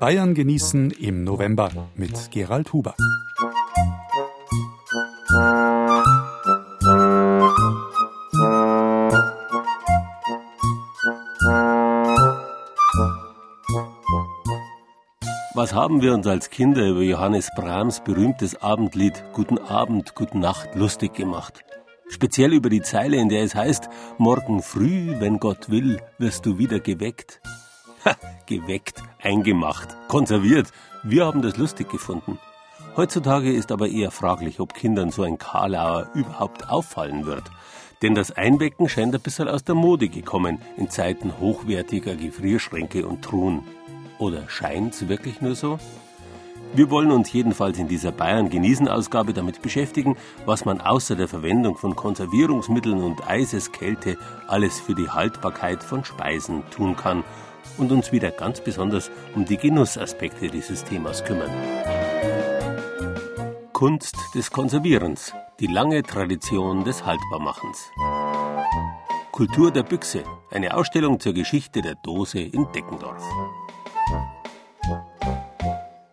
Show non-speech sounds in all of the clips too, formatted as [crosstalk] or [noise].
Bayern genießen im November mit Gerald Huber. Was haben wir uns als Kinder über Johannes Brahms berühmtes Abendlied Guten Abend, Guten Nacht lustig gemacht? Speziell über die Zeile, in der es heißt, morgen früh, wenn Gott will, wirst du wieder geweckt. [laughs] Ha, geweckt, eingemacht, konserviert. Wir haben das lustig gefunden. Heutzutage ist aber eher fraglich, ob Kindern so ein Karlauer überhaupt auffallen wird. Denn das Einwecken scheint ein bisschen aus der Mode gekommen in Zeiten hochwertiger Gefrierschränke und Truhen. Oder scheint's wirklich nur so? Wir wollen uns jedenfalls in dieser Bayern genießen Ausgabe damit beschäftigen, was man außer der Verwendung von Konservierungsmitteln und Eiseskälte alles für die Haltbarkeit von Speisen tun kann und uns wieder ganz besonders um die Genussaspekte dieses Themas kümmern. Kunst des Konservierens, die lange Tradition des Haltbarmachens. Kultur der Büchse, eine Ausstellung zur Geschichte der Dose in Deckendorf.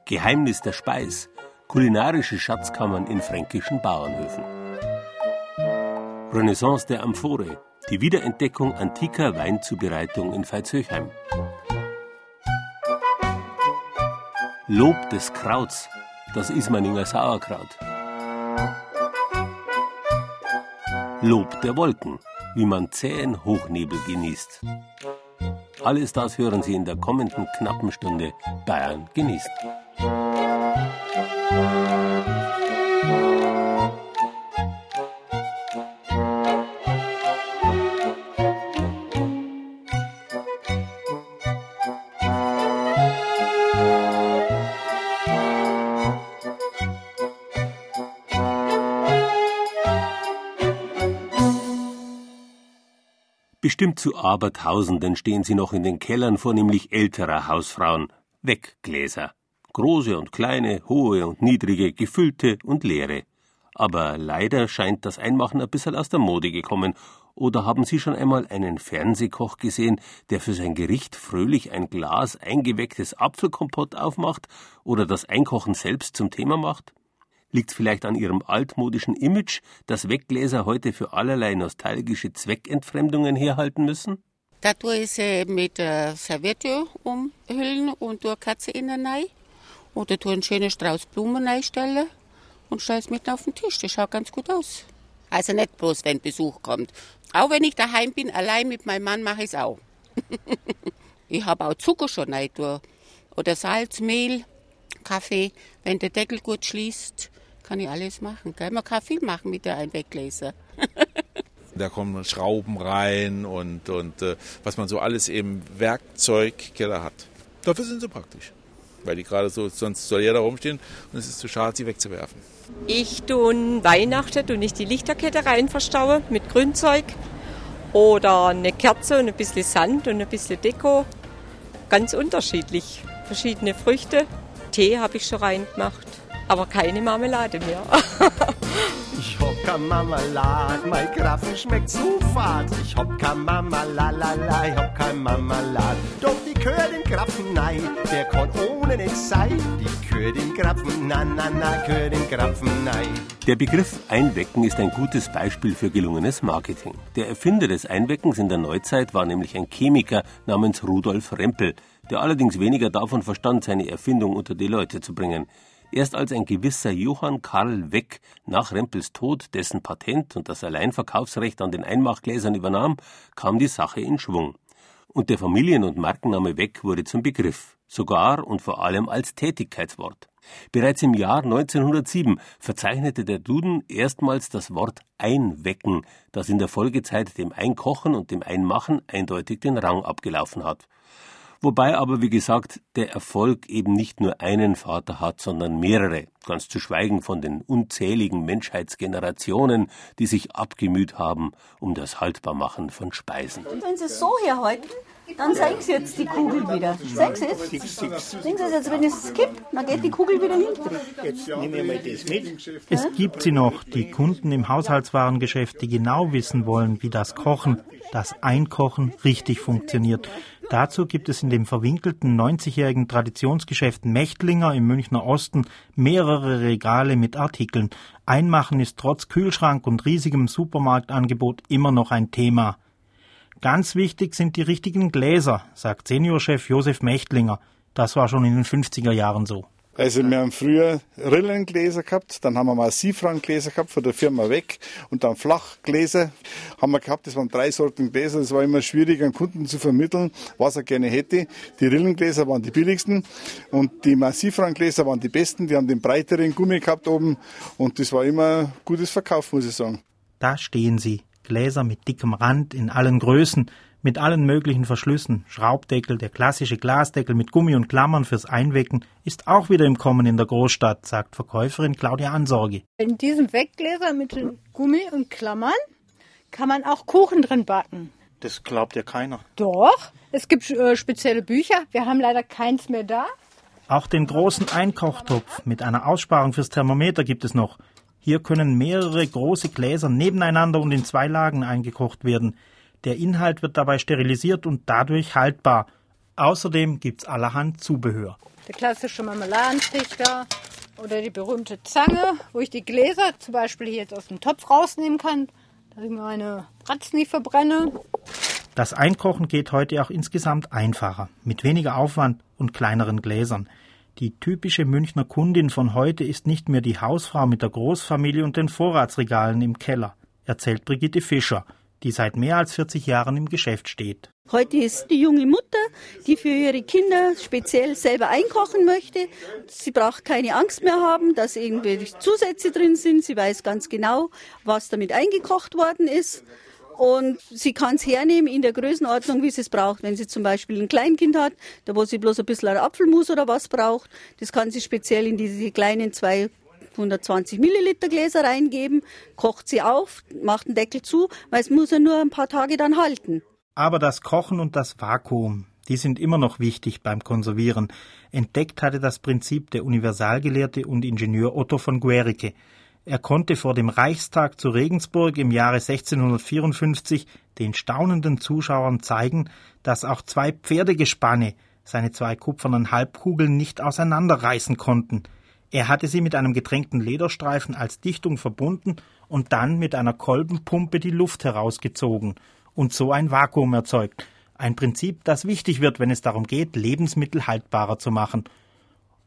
Geheimnis der Speis, kulinarische Schatzkammern in fränkischen Bauernhöfen. Renaissance der Amphore, die Wiederentdeckung antiker Weinzubereitung in Veitshöchheim. Lob des Krauts, das Ismaninger Sauerkraut. Lob der Wolken, wie man zähen Hochnebel genießt. Alles das hören Sie in der kommenden knappen Stunde Bayern genießt. Bestimmt zu Abertausenden stehen sie noch in den Kellern vornehmlich älterer Hausfrauen. Weggläser. Große und kleine, hohe und niedrige, gefüllte und leere. Aber leider scheint das Einmachen ein bisschen aus der Mode gekommen. Oder haben Sie schon einmal einen Fernsehkoch gesehen, der für sein Gericht fröhlich ein Glas eingewecktes Apfelkompott aufmacht oder das Einkochen selbst zum Thema macht? Liegt vielleicht an ihrem altmodischen Image, dass Weggläser heute für allerlei nostalgische Zweckentfremdungen herhalten müssen? Da tue ich sie mit äh, Serviette umhüllen und tue Katze innen rein. Oder tue einen schönen Strauß Blumen reinstellen und stelle es mit auf den Tisch. Das schaut ganz gut aus. Also nicht bloß, wenn Besuch kommt. Auch wenn ich daheim bin, allein mit meinem Mann mache ich es auch. [laughs] ich habe auch Zucker schon rein Oder Salz, Mehl, Kaffee. Wenn der Deckel gut schließt, kann ich alles machen. Gell? Man kann viel machen mit der Einweggläser. [laughs] da kommen Schrauben rein und, und äh, was man so alles im Werkzeugkeller hat. Dafür sind sie praktisch. Weil die gerade so, sonst soll jeder rumstehen und es ist zu schade, sie wegzuwerfen. Ich tue Weihnachten und nicht die Lichterkette rein verstaue mit Grünzeug oder eine Kerze und ein bisschen Sand und ein bisschen Deko. Ganz unterschiedlich. Verschiedene Früchte. Tee habe ich schon reingemacht aber keine Marmelade mehr. [laughs] ich hab keine Marmelade, mein Grafen schmeckt zu fad. Ich hab keine Marmelade, ich hab keine Marmelade. Doch die Kühe den Grafen, nein, der kann ohne nicht sein. Die Kühe den Grafen, na, na, na, Kühe den Grafen, nein. Der Begriff Einwecken ist ein gutes Beispiel für gelungenes Marketing. Der Erfinder des Einweckens in der Neuzeit war nämlich ein Chemiker namens Rudolf Rempel, der allerdings weniger davon verstand, seine Erfindung unter die Leute zu bringen. Erst als ein gewisser Johann Karl Weck nach Rempels Tod dessen Patent und das Alleinverkaufsrecht an den Einmachgläsern übernahm, kam die Sache in Schwung. Und der Familien- und Markenname Weck wurde zum Begriff, sogar und vor allem als Tätigkeitswort. Bereits im Jahr 1907 verzeichnete der Duden erstmals das Wort Einwecken, das in der Folgezeit dem Einkochen und dem Einmachen eindeutig den Rang abgelaufen hat. Wobei aber, wie gesagt, der Erfolg eben nicht nur einen Vater hat, sondern mehrere, ganz zu schweigen von den unzähligen Menschheitsgenerationen, die sich abgemüht haben um das Haltbarmachen von Speisen. Wenn Sie es so herhalten, dann sehen Sie jetzt die Kugel wieder. Sehen Sie es? Sehen Sie es jetzt, wenn ich es kipp, dann geht die Kugel wieder hinten. Jetzt nehme ich mal das mit. Es gibt sie noch, die Kunden im Haushaltswarengeschäft, die genau wissen wollen, wie das Kochen, das Einkochen richtig funktioniert. Dazu gibt es in dem verwinkelten 90-jährigen Traditionsgeschäft Mechtlinger im Münchner Osten mehrere Regale mit Artikeln. Einmachen ist trotz Kühlschrank und riesigem Supermarktangebot immer noch ein Thema. Ganz wichtig sind die richtigen Gläser, sagt Seniorchef Josef Mechtlinger. Das war schon in den 50er Jahren so. Also wir haben früher Rillengläser gehabt, dann haben wir mal Sifrangläser gehabt von der Firma weg und dann Flachgläser haben wir gehabt. Das waren drei Sorten Gläser. Das war immer schwierig an Kunden zu vermitteln, was er gerne hätte. Die Rillengläser waren die billigsten und die Massivranggläser waren die besten. Die haben den breiteren Gummi gehabt oben und das war immer gutes Verkauf, muss ich sagen. Da stehen sie, Gläser mit dickem Rand in allen Größen, mit allen möglichen Verschlüssen. Schraubdeckel, der klassische Glasdeckel mit Gummi und Klammern fürs Einwecken ist auch wieder im Kommen in der Großstadt, sagt Verkäuferin Claudia Ansorge. In diesem Weggläser mit den Gummi und Klammern kann man auch Kuchen drin backen. Das glaubt ja keiner. Doch, es gibt äh, spezielle Bücher. Wir haben leider keins mehr da. Auch den großen Einkochtopf mit einer Aussparung fürs Thermometer gibt es noch. Hier können mehrere große Gläser nebeneinander und in zwei Lagen eingekocht werden. Der Inhalt wird dabei sterilisiert und dadurch haltbar. Außerdem gibt's allerhand Zubehör. Der klassische Marmeladentrichter oder die berühmte Zange, wo ich die Gläser zum Beispiel hier jetzt aus dem Topf rausnehmen kann, dass ich meine Bratzen nicht verbrenne. Das Einkochen geht heute auch insgesamt einfacher, mit weniger Aufwand und kleineren Gläsern. Die typische Münchner Kundin von heute ist nicht mehr die Hausfrau mit der Großfamilie und den Vorratsregalen im Keller, erzählt Brigitte Fischer, die seit mehr als 40 Jahren im Geschäft steht. Heute ist die junge Mutter, die für ihre Kinder speziell selber einkochen möchte. Sie braucht keine Angst mehr haben, dass irgendwelche Zusätze drin sind. Sie weiß ganz genau, was damit eingekocht worden ist. Und sie kann es hernehmen in der Größenordnung, wie sie es braucht. Wenn sie zum Beispiel ein Kleinkind hat, da wo sie bloß ein bisschen Apfelmus oder was braucht, das kann sie speziell in diese kleinen 220 Milliliter Gläser reingeben, kocht sie auf, macht den Deckel zu, weil es muss ja nur ein paar Tage dann halten. Aber das Kochen und das Vakuum, die sind immer noch wichtig beim Konservieren. Entdeckt hatte das Prinzip der Universalgelehrte und Ingenieur Otto von Guericke. Er konnte vor dem Reichstag zu Regensburg im Jahre 1654 den staunenden Zuschauern zeigen, dass auch zwei Pferdegespanne seine zwei kupfernen Halbkugeln nicht auseinanderreißen konnten. Er hatte sie mit einem getränkten Lederstreifen als Dichtung verbunden und dann mit einer Kolbenpumpe die Luft herausgezogen und so ein Vakuum erzeugt. Ein Prinzip, das wichtig wird, wenn es darum geht, Lebensmittel haltbarer zu machen –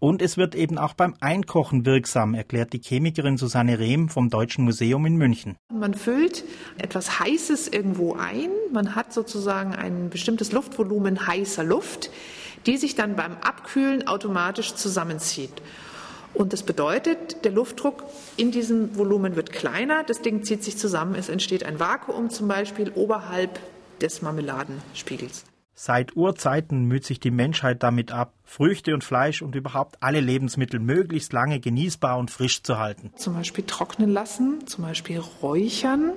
und es wird eben auch beim Einkochen wirksam, erklärt die Chemikerin Susanne Rehm vom Deutschen Museum in München. Man füllt etwas Heißes irgendwo ein. Man hat sozusagen ein bestimmtes Luftvolumen heißer Luft, die sich dann beim Abkühlen automatisch zusammenzieht. Und das bedeutet, der Luftdruck in diesem Volumen wird kleiner, das Ding zieht sich zusammen, es entsteht ein Vakuum zum Beispiel oberhalb des Marmeladenspiegels. Seit Urzeiten müht sich die Menschheit damit ab, Früchte und Fleisch und überhaupt alle Lebensmittel möglichst lange genießbar und frisch zu halten. Zum Beispiel trocknen lassen, zum Beispiel räuchern,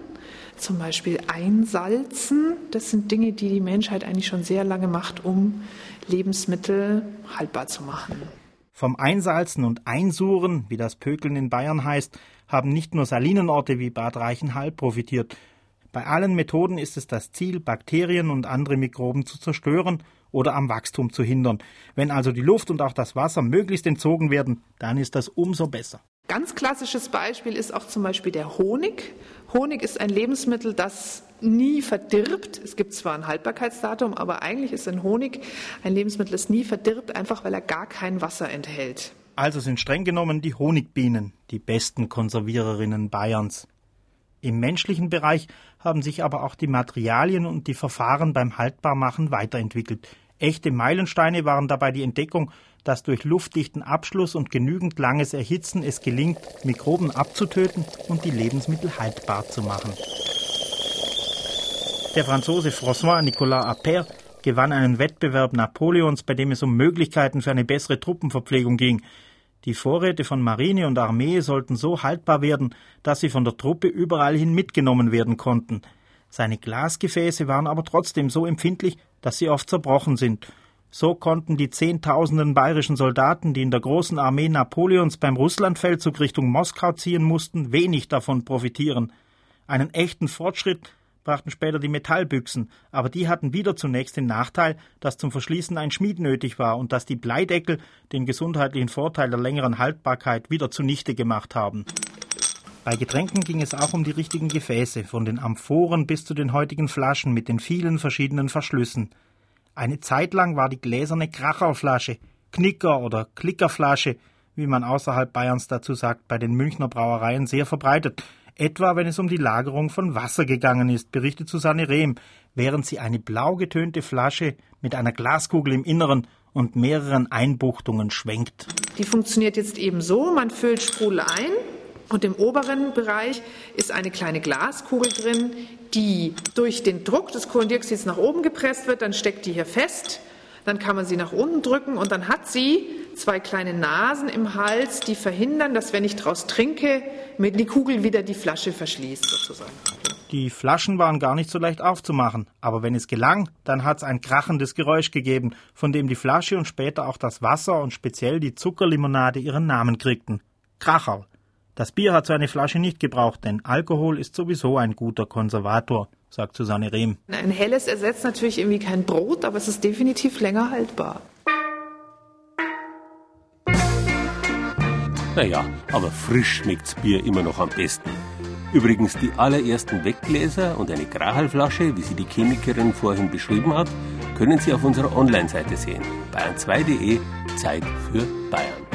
zum Beispiel einsalzen. Das sind Dinge, die die Menschheit eigentlich schon sehr lange macht, um Lebensmittel haltbar zu machen. Vom Einsalzen und Einsuren, wie das Pökeln in Bayern heißt, haben nicht nur Salinenorte wie Bad Reichenhall profitiert, bei allen Methoden ist es das Ziel, Bakterien und andere Mikroben zu zerstören oder am Wachstum zu hindern. Wenn also die Luft und auch das Wasser möglichst entzogen werden, dann ist das umso besser. Ganz klassisches Beispiel ist auch zum Beispiel der Honig. Honig ist ein Lebensmittel, das nie verdirbt. Es gibt zwar ein Haltbarkeitsdatum, aber eigentlich ist ein Honig ein Lebensmittel, das nie verdirbt, einfach weil er gar kein Wasser enthält. Also sind streng genommen die Honigbienen die besten Konserviererinnen Bayerns. Im menschlichen Bereich haben sich aber auch die Materialien und die Verfahren beim Haltbarmachen weiterentwickelt. Echte Meilensteine waren dabei die Entdeckung, dass durch luftdichten Abschluss und genügend langes Erhitzen es gelingt, Mikroben abzutöten und die Lebensmittel haltbar zu machen. Der Franzose François Nicolas Appert gewann einen Wettbewerb Napoleons, bei dem es um Möglichkeiten für eine bessere Truppenverpflegung ging. Die Vorräte von Marine und Armee sollten so haltbar werden, dass sie von der Truppe überall hin mitgenommen werden konnten. Seine Glasgefäße waren aber trotzdem so empfindlich, dass sie oft zerbrochen sind. So konnten die Zehntausenden bayerischen Soldaten, die in der großen Armee Napoleons beim Russlandfeldzug Richtung Moskau ziehen mussten, wenig davon profitieren. Einen echten Fortschritt brachten später die Metallbüchsen, aber die hatten wieder zunächst den Nachteil, dass zum Verschließen ein Schmied nötig war und dass die Bleideckel den gesundheitlichen Vorteil der längeren Haltbarkeit wieder zunichte gemacht haben. Bei Getränken ging es auch um die richtigen Gefäße, von den Amphoren bis zu den heutigen Flaschen mit den vielen verschiedenen Verschlüssen. Eine Zeit lang war die gläserne Kracherflasche, Knicker oder Klickerflasche, wie man außerhalb Bayerns dazu sagt, bei den Münchner Brauereien sehr verbreitet, etwa wenn es um die Lagerung von Wasser gegangen ist, berichtet Susanne Rehm, während sie eine blau getönte Flasche mit einer Glaskugel im Inneren und mehreren Einbuchtungen schwenkt. Die funktioniert jetzt eben so, man füllt Sprudel ein und im oberen Bereich ist eine kleine Glaskugel drin, die durch den Druck des Kohlendioxids nach oben gepresst wird, dann steckt die hier fest, dann kann man sie nach unten drücken und dann hat sie zwei kleine Nasen im Hals, die verhindern, dass wenn ich daraus trinke, mit die Kugel wieder die Flasche verschließt sozusagen. Die Flaschen waren gar nicht so leicht aufzumachen, aber wenn es gelang, dann hat es ein krachendes Geräusch gegeben, von dem die Flasche und später auch das Wasser und speziell die Zuckerlimonade ihren Namen kriegten. Kracherl. Das Bier hat so eine Flasche nicht gebraucht, denn Alkohol ist sowieso ein guter Konservator, sagt Susanne Rehm. Ein helles ersetzt natürlich irgendwie kein Brot, aber es ist definitiv länger haltbar. Naja, aber frisch schmeckt's Bier immer noch am besten. Übrigens die allerersten Weggläser und eine Grahalflasche, wie sie die Chemikerin vorhin beschrieben hat, können Sie auf unserer Online-Seite sehen. bayern2.de Zeit für Bayern.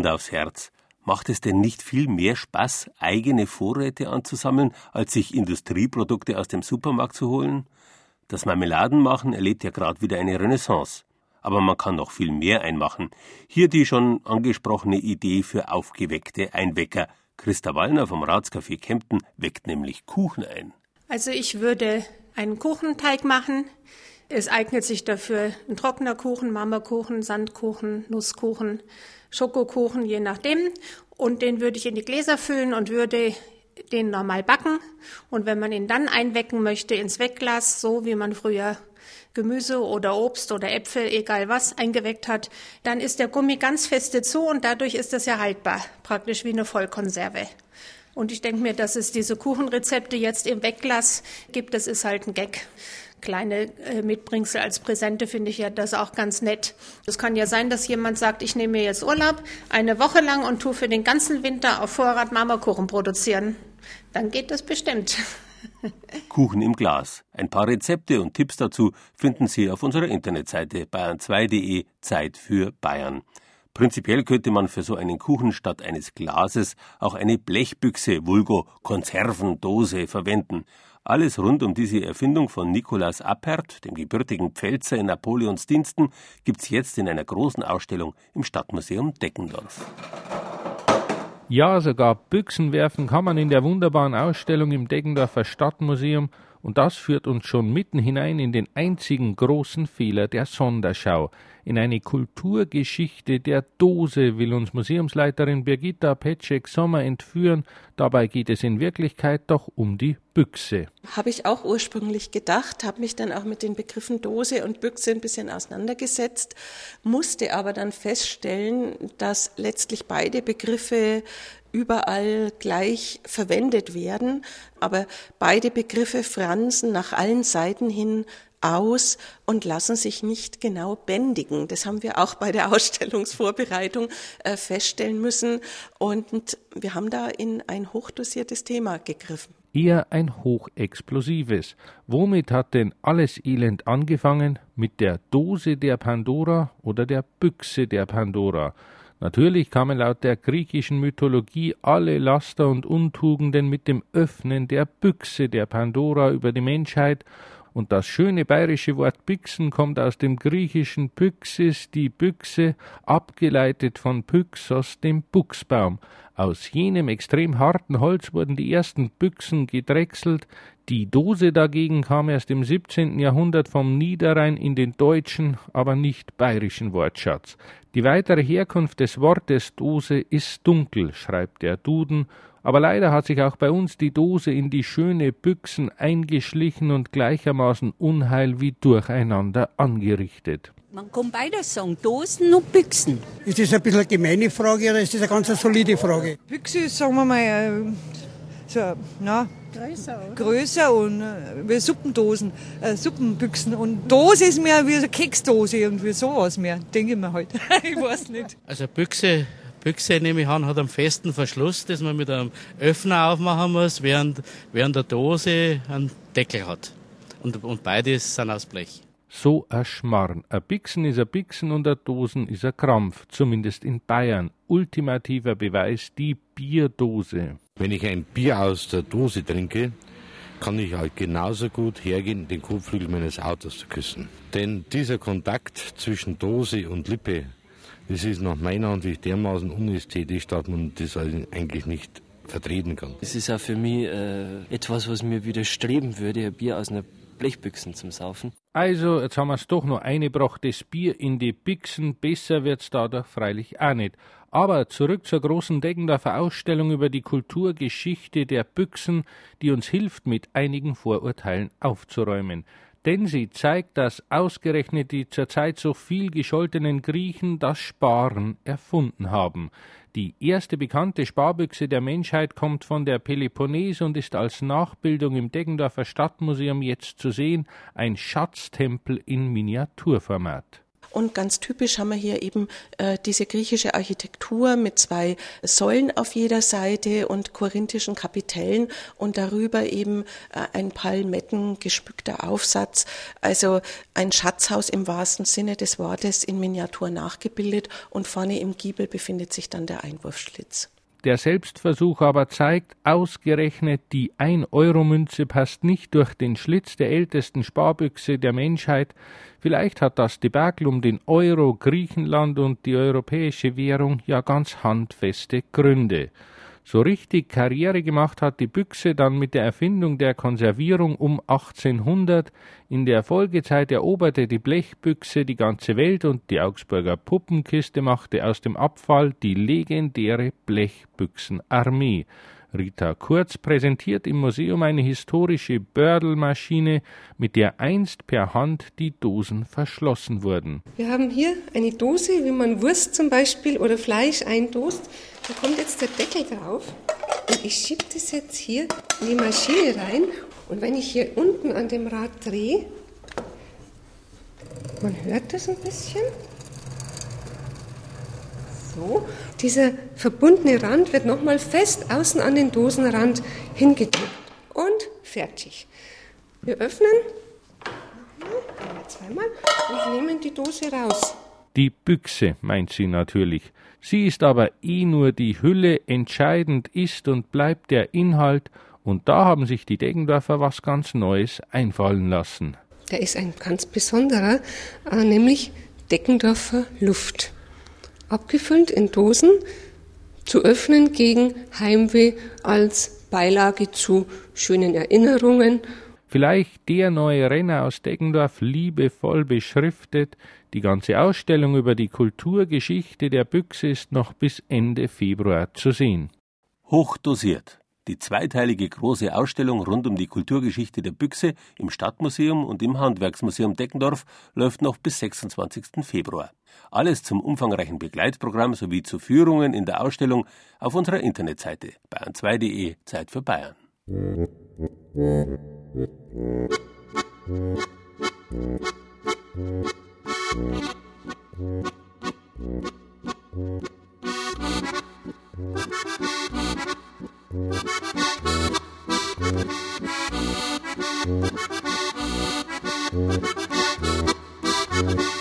Hand aufs Herz. Macht es denn nicht viel mehr Spaß, eigene Vorräte anzusammeln, als sich Industrieprodukte aus dem Supermarkt zu holen? Das Marmeladenmachen erlebt ja gerade wieder eine Renaissance. Aber man kann noch viel mehr einmachen. Hier die schon angesprochene Idee für aufgeweckte Einwecker. Christa Wallner vom Ratscafé Kempten weckt nämlich Kuchen ein. Also ich würde einen Kuchenteig machen. Es eignet sich dafür ein trockener Kuchen, Marmorkuchen, Sandkuchen, Nusskuchen. Schokokuchen, je nachdem. Und den würde ich in die Gläser füllen und würde den normal backen. Und wenn man ihn dann einwecken möchte ins Wegglas, so wie man früher Gemüse oder Obst oder Äpfel, egal was, eingeweckt hat, dann ist der Gummi ganz feste zu und dadurch ist es ja haltbar, praktisch wie eine Vollkonserve. Und ich denke mir, dass es diese Kuchenrezepte jetzt im Weglass gibt, das ist halt ein Gag kleine äh, Mitbringsel als Präsente finde ich ja das auch ganz nett. Es kann ja sein, dass jemand sagt, ich nehme mir jetzt Urlaub eine Woche lang und tue für den ganzen Winter auf Vorrat Marmorkuchen produzieren. Dann geht das bestimmt. [laughs] Kuchen im Glas. Ein paar Rezepte und Tipps dazu finden Sie auf unserer Internetseite bayern2.de Zeit für Bayern. Prinzipiell könnte man für so einen Kuchen statt eines Glases auch eine Blechbüchse, vulgo Konservendose verwenden. Alles rund um diese Erfindung von Nikolaus Appert, dem gebürtigen Pfälzer in Napoleons Diensten, gibt's jetzt in einer großen Ausstellung im Stadtmuseum Deckendorf. Ja, sogar Büchsen werfen kann man in der wunderbaren Ausstellung im Deggendorfer Stadtmuseum und das führt uns schon mitten hinein in den einzigen großen Fehler der Sonderschau. In eine Kulturgeschichte der Dose will uns Museumsleiterin Birgitta Petschek-Sommer entführen. Dabei geht es in Wirklichkeit doch um die Büchse. Habe ich auch ursprünglich gedacht, habe mich dann auch mit den Begriffen Dose und Büchse ein bisschen auseinandergesetzt, musste aber dann feststellen, dass letztlich beide Begriffe überall gleich verwendet werden, aber beide Begriffe fransen nach allen Seiten hin aus und lassen sich nicht genau bändigen. Das haben wir auch bei der Ausstellungsvorbereitung äh, feststellen müssen. Und wir haben da in ein hochdosiertes Thema gegriffen. Eher ein hochexplosives. Womit hat denn alles Elend angefangen? Mit der Dose der Pandora oder der Büchse der Pandora? Natürlich kamen laut der griechischen Mythologie alle Laster und Untugenden mit dem Öffnen der Büchse der Pandora über die Menschheit, und das schöne bayerische Wort Büchsen kommt aus dem griechischen Pyxis, die Büchse, abgeleitet von Pyxos, dem Buchsbaum. Aus jenem extrem harten Holz wurden die ersten Büchsen gedrechselt, die Dose dagegen kam erst im 17. Jahrhundert vom Niederrhein in den deutschen, aber nicht bayerischen Wortschatz. Die weitere Herkunft des Wortes Dose ist dunkel, schreibt der Duden, aber leider hat sich auch bei uns die Dose in die schöne Büchsen eingeschlichen und gleichermaßen Unheil wie durcheinander angerichtet. Man kann beides sagen, Dosen und Büchsen. Ist das ein bisschen eine gemeine Frage oder ist das eine ganz solide Frage? Büchse ist, sagen wir mal, äh, so, na, größer, oder? größer und äh, wie Suppendosen, äh, Suppenbüchsen. Und Dose ist mehr wie eine Keksdose, irgendwie sowas mehr, denke ich mir halt. [laughs] ich weiß nicht. Also Büchse, Büchse nehme ich an, hat einen festen Verschluss, dass man mit einem Öffner aufmachen muss, während, während der Dose einen Deckel hat. Und, und beides sind aus Blech. So ein Schmarrn. Ein Bixen ist ein Bixen und ein Dosen ist ein Krampf, zumindest in Bayern. Ultimativer Beweis die Bierdose. Wenn ich ein Bier aus der Dose trinke, kann ich halt genauso gut hergehen, den Kotflügel meines Autos zu küssen. Denn dieser Kontakt zwischen Dose und Lippe, das ist nach meiner Ansicht dermaßen unästhetisch, dass man das eigentlich nicht vertreten kann. Es ist auch für mich äh, etwas, was mir widerstreben würde, ein Bier aus einer Blechbüchsen zum Saufen. Also, jetzt haben wir es doch noch eingebracht, das Bier in die Büchsen. Besser wird's dadurch freilich auch nicht. Aber zurück zur großen Deggendorfer Ausstellung über die Kulturgeschichte der Büchsen, die uns hilft, mit einigen Vorurteilen aufzuräumen. Denn sie zeigt, dass ausgerechnet die zurzeit so viel gescholtenen Griechen das Sparen erfunden haben. Die erste bekannte Sparbüchse der Menschheit kommt von der Peloponnes und ist als Nachbildung im Deggendorfer Stadtmuseum jetzt zu sehen, ein Schatztempel in Miniaturformat. Und ganz typisch haben wir hier eben äh, diese griechische Architektur mit zwei Säulen auf jeder Seite und korinthischen Kapitellen und darüber eben äh, ein Palmetten gespückter Aufsatz. Also ein Schatzhaus im wahrsten Sinne des Wortes in Miniatur nachgebildet und vorne im Giebel befindet sich dann der Einwurfschlitz. Der Selbstversuch aber zeigt, ausgerechnet die Ein-Euro-Münze passt nicht durch den Schlitz der ältesten Sparbüchse der Menschheit. Vielleicht hat das Debakel um den Euro, Griechenland und die europäische Währung ja ganz handfeste Gründe. So richtig Karriere gemacht hat die Büchse dann mit der Erfindung der Konservierung um 1800. In der Folgezeit eroberte die Blechbüchse die ganze Welt und die Augsburger Puppenkiste machte aus dem Abfall die legendäre Blechbüchsenarmee. Rita Kurz präsentiert im Museum eine historische Bördelmaschine, mit der einst per Hand die Dosen verschlossen wurden. Wir haben hier eine Dose, wie man Wurst zum Beispiel oder Fleisch eindost. Da kommt jetzt der Deckel drauf. Und ich schiebe das jetzt hier in die Maschine rein. Und wenn ich hier unten an dem Rad drehe, man hört das ein bisschen. So, dieser verbundene Rand wird nochmal fest außen an den Dosenrand hingedrückt. Und fertig. Wir öffnen, zweimal, und nehmen die Dose raus. Die Büchse meint sie natürlich. Sie ist aber eh nur die Hülle, entscheidend ist und bleibt der Inhalt, und da haben sich die Deggendorfer was ganz Neues einfallen lassen. Der ist ein ganz besonderer, äh, nämlich Deckendorfer Luft. Abgefüllt in Dosen, zu öffnen gegen Heimweh als Beilage zu schönen Erinnerungen. Vielleicht der neue Renner aus Deggendorf liebevoll beschriftet. Die ganze Ausstellung über die Kulturgeschichte der Büchse ist noch bis Ende Februar zu sehen. Hochdosiert. Die zweiteilige große Ausstellung rund um die Kulturgeschichte der Büchse im Stadtmuseum und im Handwerksmuseum Deckendorf läuft noch bis 26. Februar. Alles zum umfangreichen Begleitprogramm sowie zu Führungen in der Ausstellung auf unserer Internetseite bayern2.de Zeit für Bayern. Thank you.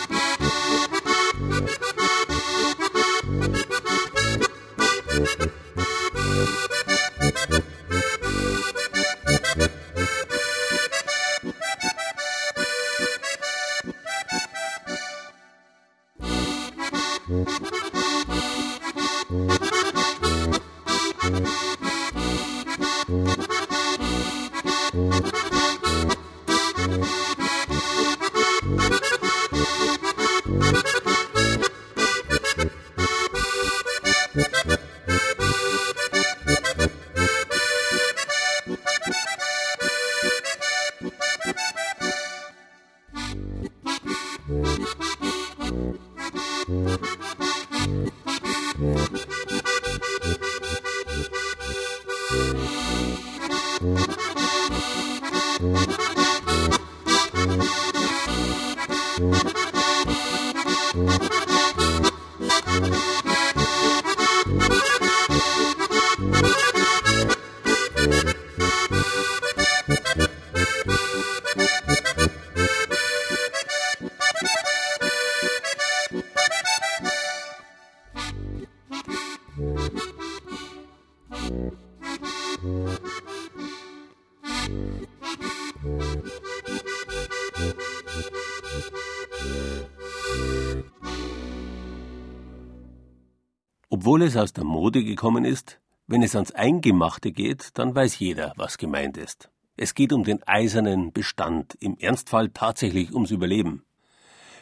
Obwohl es aus der Mode gekommen ist, wenn es ans Eingemachte geht, dann weiß jeder, was gemeint ist. Es geht um den eisernen Bestand, im Ernstfall tatsächlich ums Überleben.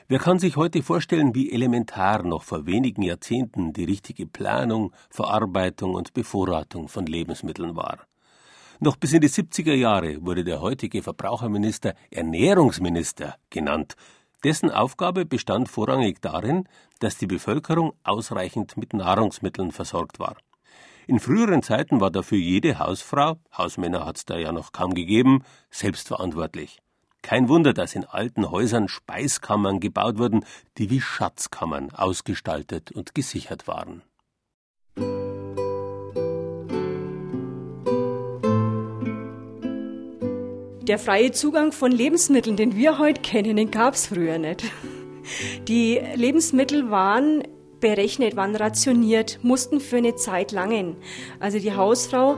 Wer kann sich heute vorstellen, wie elementar noch vor wenigen Jahrzehnten die richtige Planung, Verarbeitung und Bevorratung von Lebensmitteln war? Noch bis in die 70er Jahre wurde der heutige Verbraucherminister Ernährungsminister genannt, dessen Aufgabe bestand vorrangig darin, dass die Bevölkerung ausreichend mit Nahrungsmitteln versorgt war. In früheren Zeiten war dafür jede Hausfrau, Hausmänner hat es da ja noch kaum gegeben, selbstverantwortlich. Kein Wunder, dass in alten Häusern Speiskammern gebaut wurden, die wie Schatzkammern ausgestaltet und gesichert waren. Der freie Zugang von Lebensmitteln, den wir heute kennen, den gab es früher nicht. Die Lebensmittel waren berechnet, waren rationiert, mussten für eine Zeit langen. Also die Hausfrau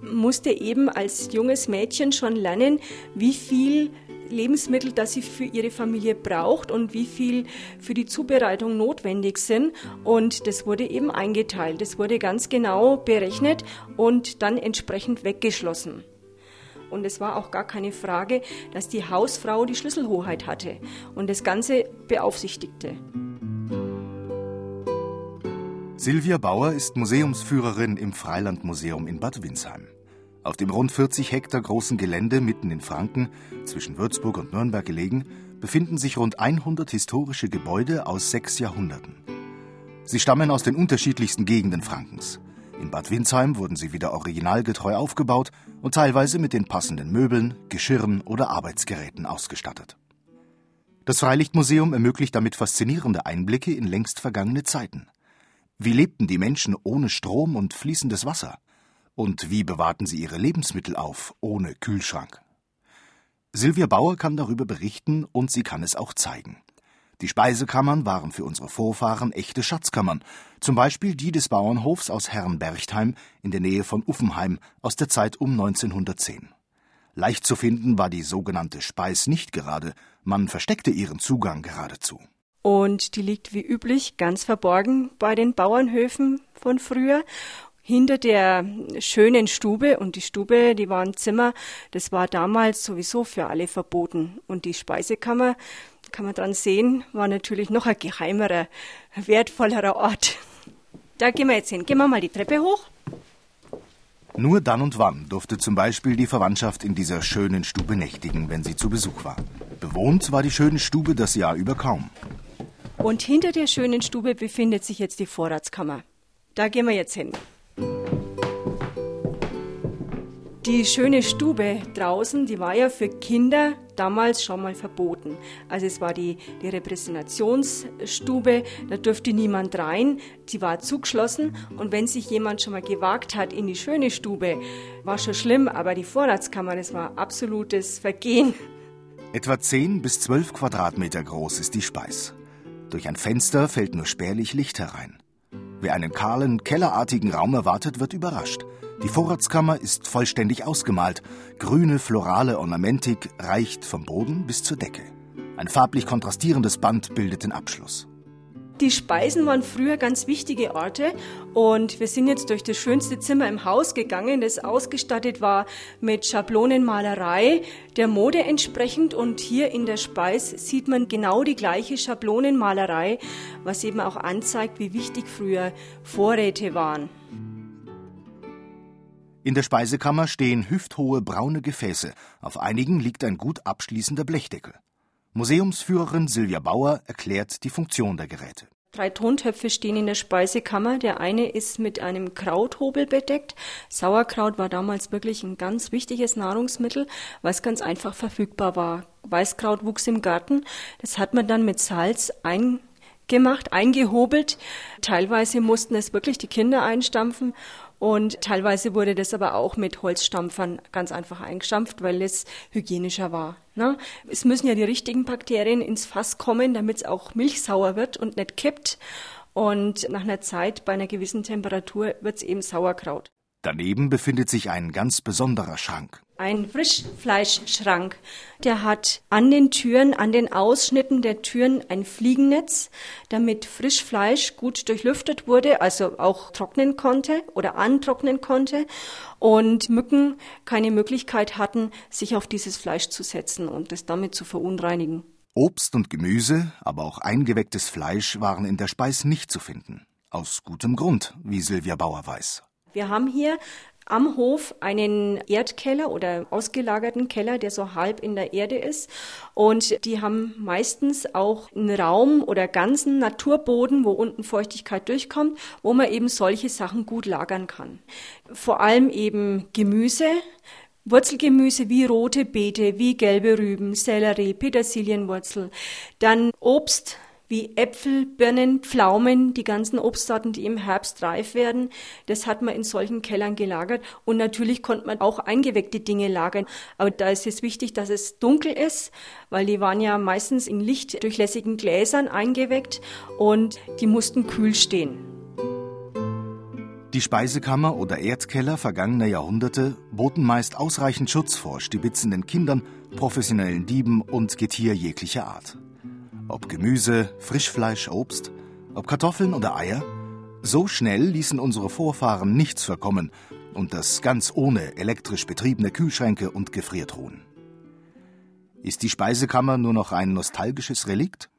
musste eben als junges Mädchen schon lernen, wie viel Lebensmittel, das sie für ihre Familie braucht und wie viel für die Zubereitung notwendig sind. Und das wurde eben eingeteilt. Das wurde ganz genau berechnet und dann entsprechend weggeschlossen. Und es war auch gar keine Frage, dass die Hausfrau die Schlüsselhoheit hatte und das Ganze beaufsichtigte. Silvia Bauer ist Museumsführerin im Freilandmuseum in Bad Windsheim. Auf dem rund 40 Hektar großen Gelände mitten in Franken, zwischen Würzburg und Nürnberg gelegen, befinden sich rund 100 historische Gebäude aus sechs Jahrhunderten. Sie stammen aus den unterschiedlichsten Gegenden Frankens. In Bad Windsheim wurden sie wieder originalgetreu aufgebaut und teilweise mit den passenden Möbeln, Geschirren oder Arbeitsgeräten ausgestattet. Das Freilichtmuseum ermöglicht damit faszinierende Einblicke in längst vergangene Zeiten. Wie lebten die Menschen ohne Strom und fließendes Wasser? Und wie bewahrten sie ihre Lebensmittel auf, ohne Kühlschrank? Silvia Bauer kann darüber berichten und sie kann es auch zeigen. Die Speisekammern waren für unsere Vorfahren echte Schatzkammern, zum Beispiel die des Bauernhofs aus Herrenberchtheim in der Nähe von Uffenheim aus der Zeit um 1910. Leicht zu finden war die sogenannte Speis nicht gerade, man versteckte ihren Zugang geradezu. Und die liegt wie üblich ganz verborgen bei den Bauernhöfen von früher hinter der schönen Stube und die Stube, die war ein Zimmer, das war damals sowieso für alle verboten. Und die Speisekammer, kann man dran sehen, war natürlich noch ein geheimerer, wertvollerer Ort. Da gehen wir jetzt hin. Gehen wir mal die Treppe hoch. Nur dann und wann durfte zum Beispiel die Verwandtschaft in dieser schönen Stube nächtigen, wenn sie zu Besuch war. Bewohnt war die schöne Stube das Jahr über kaum. Und hinter der schönen Stube befindet sich jetzt die Vorratskammer. Da gehen wir jetzt hin. Die schöne Stube draußen, die war ja für Kinder damals schon mal verboten. Also es war die, die Repräsentationsstube, da durfte niemand rein, die war zugeschlossen und wenn sich jemand schon mal gewagt hat in die schöne Stube, war schon schlimm, aber die Vorratskammer, das war absolutes Vergehen. Etwa 10 bis 12 Quadratmeter groß ist die Speis. Durch ein Fenster fällt nur spärlich Licht herein. Wer einen kahlen, kellerartigen Raum erwartet, wird überrascht. Die Vorratskammer ist vollständig ausgemalt. Grüne florale Ornamentik reicht vom Boden bis zur Decke. Ein farblich kontrastierendes Band bildet den Abschluss. Die Speisen waren früher ganz wichtige Orte und wir sind jetzt durch das schönste Zimmer im Haus gegangen, das ausgestattet war mit Schablonenmalerei der Mode entsprechend und hier in der Speis sieht man genau die gleiche Schablonenmalerei, was eben auch anzeigt, wie wichtig früher Vorräte waren. In der Speisekammer stehen hüfthohe braune Gefäße, auf einigen liegt ein gut abschließender Blechdeckel. Museumsführerin Silvia Bauer erklärt die Funktion der Geräte. Drei Tontöpfe stehen in der Speisekammer. Der eine ist mit einem Krauthobel bedeckt. Sauerkraut war damals wirklich ein ganz wichtiges Nahrungsmittel, weil es ganz einfach verfügbar war. Weißkraut wuchs im Garten. Das hat man dann mit Salz eingemacht, eingehobelt. Teilweise mussten es wirklich die Kinder einstampfen und teilweise wurde das aber auch mit Holzstampfern ganz einfach eingestampft, weil es hygienischer war. Ne? Es müssen ja die richtigen Bakterien ins Fass kommen, damit es auch milchsauer wird und nicht kippt. Und nach einer Zeit, bei einer gewissen Temperatur, wird es eben Sauerkraut. Daneben befindet sich ein ganz besonderer Schrank. Ein Frischfleischschrank. Der hat an den Türen, an den Ausschnitten der Türen ein Fliegennetz, damit Frischfleisch gut durchlüftet wurde, also auch trocknen konnte oder antrocknen konnte und Mücken keine Möglichkeit hatten, sich auf dieses Fleisch zu setzen und es damit zu verunreinigen. Obst und Gemüse, aber auch eingewecktes Fleisch waren in der Speis nicht zu finden. Aus gutem Grund, wie Silvia Bauer weiß. Wir haben hier am Hof einen Erdkeller oder ausgelagerten Keller, der so halb in der Erde ist. Und die haben meistens auch einen Raum oder ganzen Naturboden, wo unten Feuchtigkeit durchkommt, wo man eben solche Sachen gut lagern kann. Vor allem eben Gemüse, Wurzelgemüse wie rote Beete, wie gelbe Rüben, Sellerie, Petersilienwurzel, dann Obst, wie Äpfel, Birnen, Pflaumen, die ganzen Obstsorten, die im Herbst reif werden. Das hat man in solchen Kellern gelagert. Und natürlich konnte man auch eingeweckte Dinge lagern. Aber da ist es wichtig, dass es dunkel ist, weil die waren ja meistens in lichtdurchlässigen Gläsern eingeweckt und die mussten kühl stehen. Die Speisekammer oder Erdkeller vergangener Jahrhunderte boten meist ausreichend Schutz vor stibitzenden Kindern, professionellen Dieben und Getier jeglicher Art. Ob Gemüse, Frischfleisch, Obst, ob Kartoffeln oder Eier, so schnell ließen unsere Vorfahren nichts verkommen und das ganz ohne elektrisch betriebene Kühlschränke und Gefriertruhen. Ist die Speisekammer nur noch ein nostalgisches Relikt?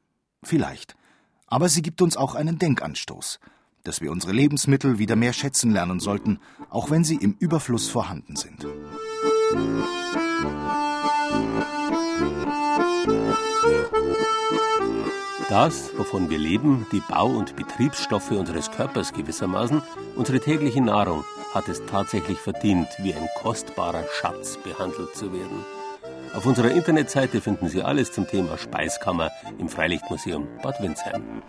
Vielleicht. Aber sie gibt uns auch einen Denkanstoß, dass wir unsere Lebensmittel wieder mehr schätzen lernen sollten, auch wenn sie im Überfluss vorhanden sind. Musik Das, wovon wir leben, die Bau- und Betriebsstoffe unseres Körpers gewissermaßen, unsere tägliche Nahrung, hat es tatsächlich verdient, wie ein kostbarer Schatz behandelt zu werden. Auf unserer Internetseite finden Sie alles zum Thema Speiskammer im Freilichtmuseum Bad Windsheim.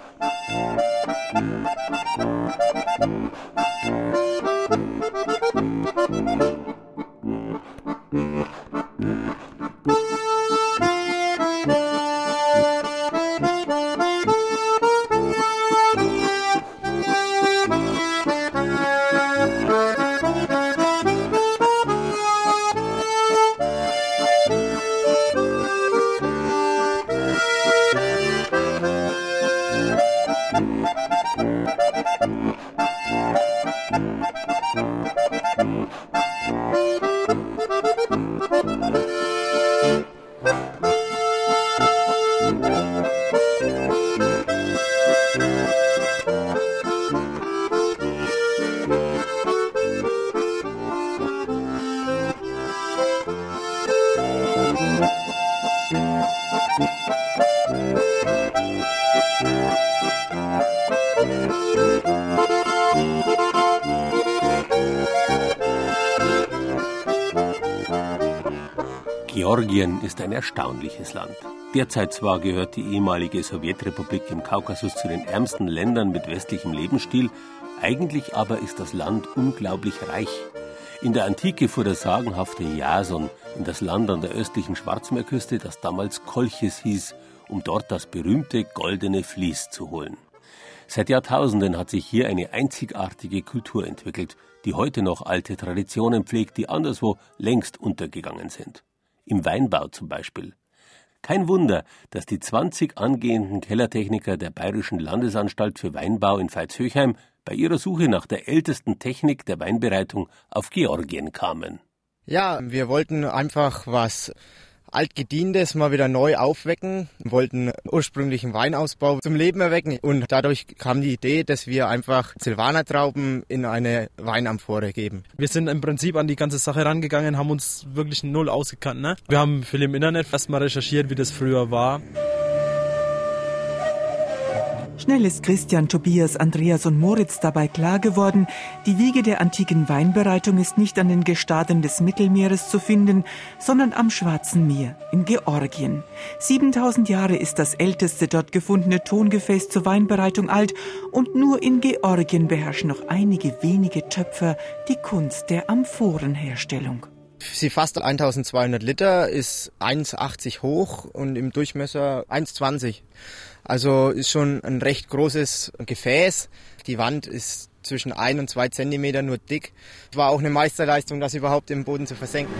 Georgien ist ein erstaunliches Land. Derzeit zwar gehört die ehemalige Sowjetrepublik im Kaukasus zu den ärmsten Ländern mit westlichem Lebensstil, eigentlich aber ist das Land unglaublich reich. In der Antike fuhr der sagenhafte Jason in das Land an der östlichen Schwarzmeerküste, das damals Kolchis hieß, um dort das berühmte goldene Vlies zu holen. Seit Jahrtausenden hat sich hier eine einzigartige Kultur entwickelt, die heute noch alte Traditionen pflegt, die anderswo längst untergegangen sind. Im Weinbau zum Beispiel. Kein Wunder, dass die 20 angehenden Kellertechniker der Bayerischen Landesanstalt für Weinbau in Veitshöchheim bei ihrer Suche nach der ältesten Technik der Weinbereitung auf Georgien kamen. Ja, wir wollten einfach was altgedientes mal wieder neu aufwecken, wollten ursprünglichen Weinausbau zum Leben erwecken und dadurch kam die Idee, dass wir einfach Silvaner-Trauben in eine Weinamphore geben. Wir sind im Prinzip an die ganze Sache rangegangen, haben uns wirklich null ausgekannt. Ne? Wir haben viel im Internet erstmal recherchiert, wie das früher war. Schnell ist Christian, Tobias, Andreas und Moritz dabei klar geworden, die Wiege der antiken Weinbereitung ist nicht an den Gestaden des Mittelmeeres zu finden, sondern am Schwarzen Meer in Georgien. 7000 Jahre ist das älteste dort gefundene Tongefäß zur Weinbereitung alt und nur in Georgien beherrschen noch einige wenige Töpfer die Kunst der Amphorenherstellung. Sie fasst 1200 Liter, ist 1,80 hoch und im Durchmesser 1,20. Also ist schon ein recht großes Gefäß. Die Wand ist zwischen ein und zwei Zentimeter nur dick. War auch eine Meisterleistung, das überhaupt im Boden zu versenken.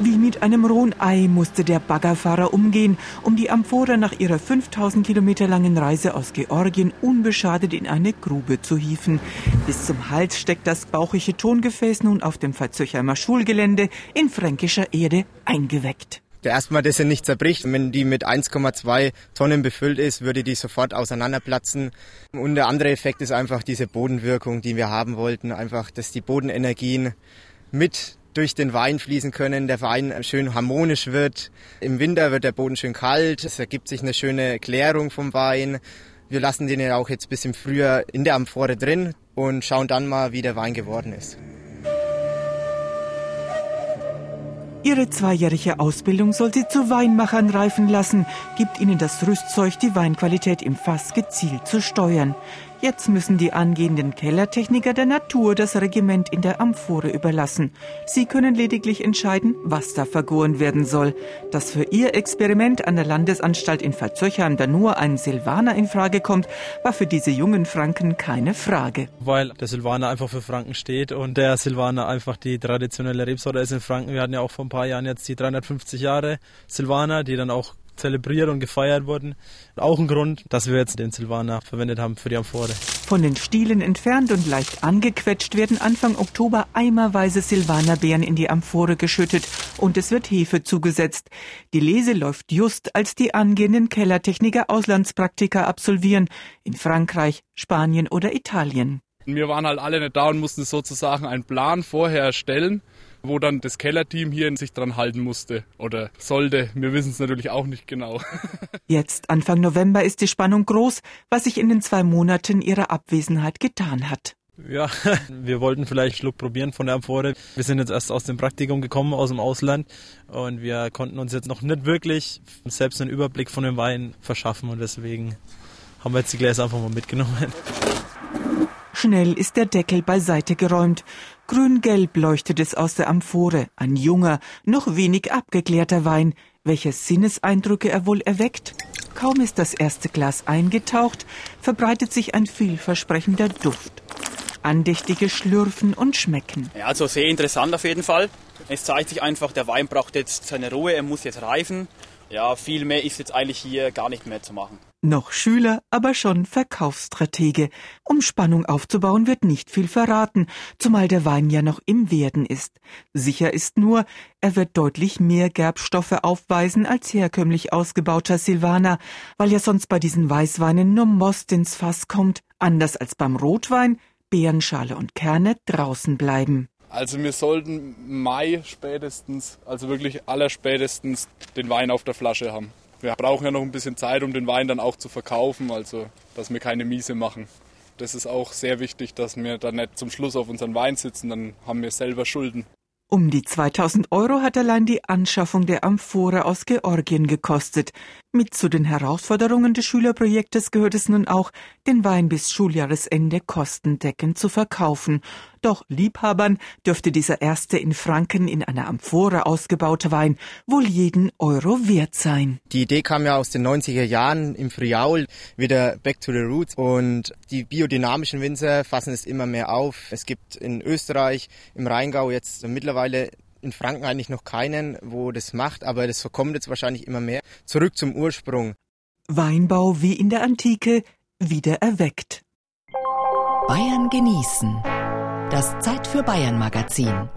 Wie mit einem rohen Ei musste der Baggerfahrer umgehen, um die Amphora nach ihrer 5000 Kilometer langen Reise aus Georgien unbeschadet in eine Grube zu hieven. Bis zum Hals steckt das bauchige Tongefäß nun auf dem Verzöchheimer Schulgelände in fränkischer Erde eingeweckt. Erstmal, dass sie nicht zerbricht. Wenn die mit 1,2 Tonnen befüllt ist, würde die sofort auseinanderplatzen. Und der andere Effekt ist einfach diese Bodenwirkung, die wir haben wollten. Einfach, dass die Bodenenergien mit durch den Wein fließen können, der Wein schön harmonisch wird. Im Winter wird der Boden schön kalt, es ergibt sich eine schöne Klärung vom Wein. Wir lassen den ja auch jetzt ein bisschen früher in der Amphore drin und schauen dann mal, wie der Wein geworden ist. Ihre zweijährige Ausbildung soll sie zu Weinmachern reifen lassen, gibt ihnen das Rüstzeug, die Weinqualität im Fass gezielt zu steuern. Jetzt müssen die angehenden Kellertechniker der Natur das Regiment in der Amphore überlassen. Sie können lediglich entscheiden, was da vergoren werden soll. Dass für ihr Experiment an der Landesanstalt in Verzöchern da nur ein Silvaner in Frage kommt, war für diese jungen Franken keine Frage. Weil der Silvaner einfach für Franken steht und der Silvaner einfach die traditionelle Rebsorte ist in Franken. Wir hatten ja auch vor ein paar Jahren jetzt die 350 Jahre Silvaner, die dann auch zelebriert und gefeiert wurden. Auch ein Grund, dass wir jetzt den Silvaner verwendet haben für die Amphore. Von den Stielen entfernt und leicht angequetscht werden Anfang Oktober eimerweise Silvanerbeeren in die Amphore geschüttet und es wird Hefe zugesetzt. Die Lese läuft just, als die angehenden Kellertechniker Auslandspraktika absolvieren in Frankreich, Spanien oder Italien. Wir waren halt alle nicht da und mussten sozusagen einen Plan vorher erstellen wo dann das Kellerteam hier sich dran halten musste oder sollte. Wir wissen es natürlich auch nicht genau. [laughs] Jetzt, Anfang November, ist die Spannung groß, was sich in den zwei Monaten ihrer Abwesenheit getan hat. Ja, [laughs] wir wollten vielleicht einen Schluck probieren von der Amphore. Wir sind jetzt erst aus dem Praktikum gekommen, aus dem Ausland und wir konnten uns jetzt noch nicht wirklich selbst einen Überblick von dem Wein verschaffen und deswegen haben wir jetzt die Gläser einfach mal mitgenommen. Schnell ist der Deckel beiseite geräumt. Grün-gelb leuchtet es aus der Amphore. Ein junger, noch wenig abgeklärter Wein. Welche Sinneseindrücke er wohl erweckt? Kaum ist das erste Glas eingetaucht, verbreitet sich ein vielversprechender Duft. Andächtige Schlürfen und Schmecken. Ja, also sehr interessant auf jeden Fall. Es zeigt sich einfach, der Wein braucht jetzt seine Ruhe, er muss jetzt reifen. Ja, viel mehr ist jetzt eigentlich hier gar nicht mehr zu machen. Noch Schüler, aber schon Verkaufsstratege. Um Spannung aufzubauen, wird nicht viel verraten, zumal der Wein ja noch im Werden ist. Sicher ist nur, er wird deutlich mehr Gerbstoffe aufweisen als herkömmlich ausgebauter Silvaner, weil ja sonst bei diesen Weißweinen nur Most ins Fass kommt, anders als beim Rotwein, Beerenschale und Kerne draußen bleiben. Also wir sollten Mai spätestens, also wirklich allerspätestens den Wein auf der Flasche haben. Wir brauchen ja noch ein bisschen Zeit, um den Wein dann auch zu verkaufen, also dass wir keine Miese machen. Das ist auch sehr wichtig, dass wir dann nicht zum Schluss auf unseren Wein sitzen, dann haben wir selber Schulden. Um die 2000 Euro hat allein die Anschaffung der Amphore aus Georgien gekostet. Mit zu den Herausforderungen des Schülerprojektes gehört es nun auch, den Wein bis Schuljahresende kostendeckend zu verkaufen. Doch Liebhabern dürfte dieser erste in Franken in einer Amphore ausgebaute Wein wohl jeden Euro wert sein. Die Idee kam ja aus den 90er Jahren im Friaul, wieder back to the roots und die biodynamischen Winzer fassen es immer mehr auf. Es gibt in Österreich, im Rheingau jetzt mittlerweile in Franken eigentlich noch keinen, wo das macht, aber das kommt jetzt wahrscheinlich immer mehr. Zurück zum Ursprung. Weinbau wie in der Antike wieder erweckt. Bayern genießen. Das Zeit für Bayern Magazin.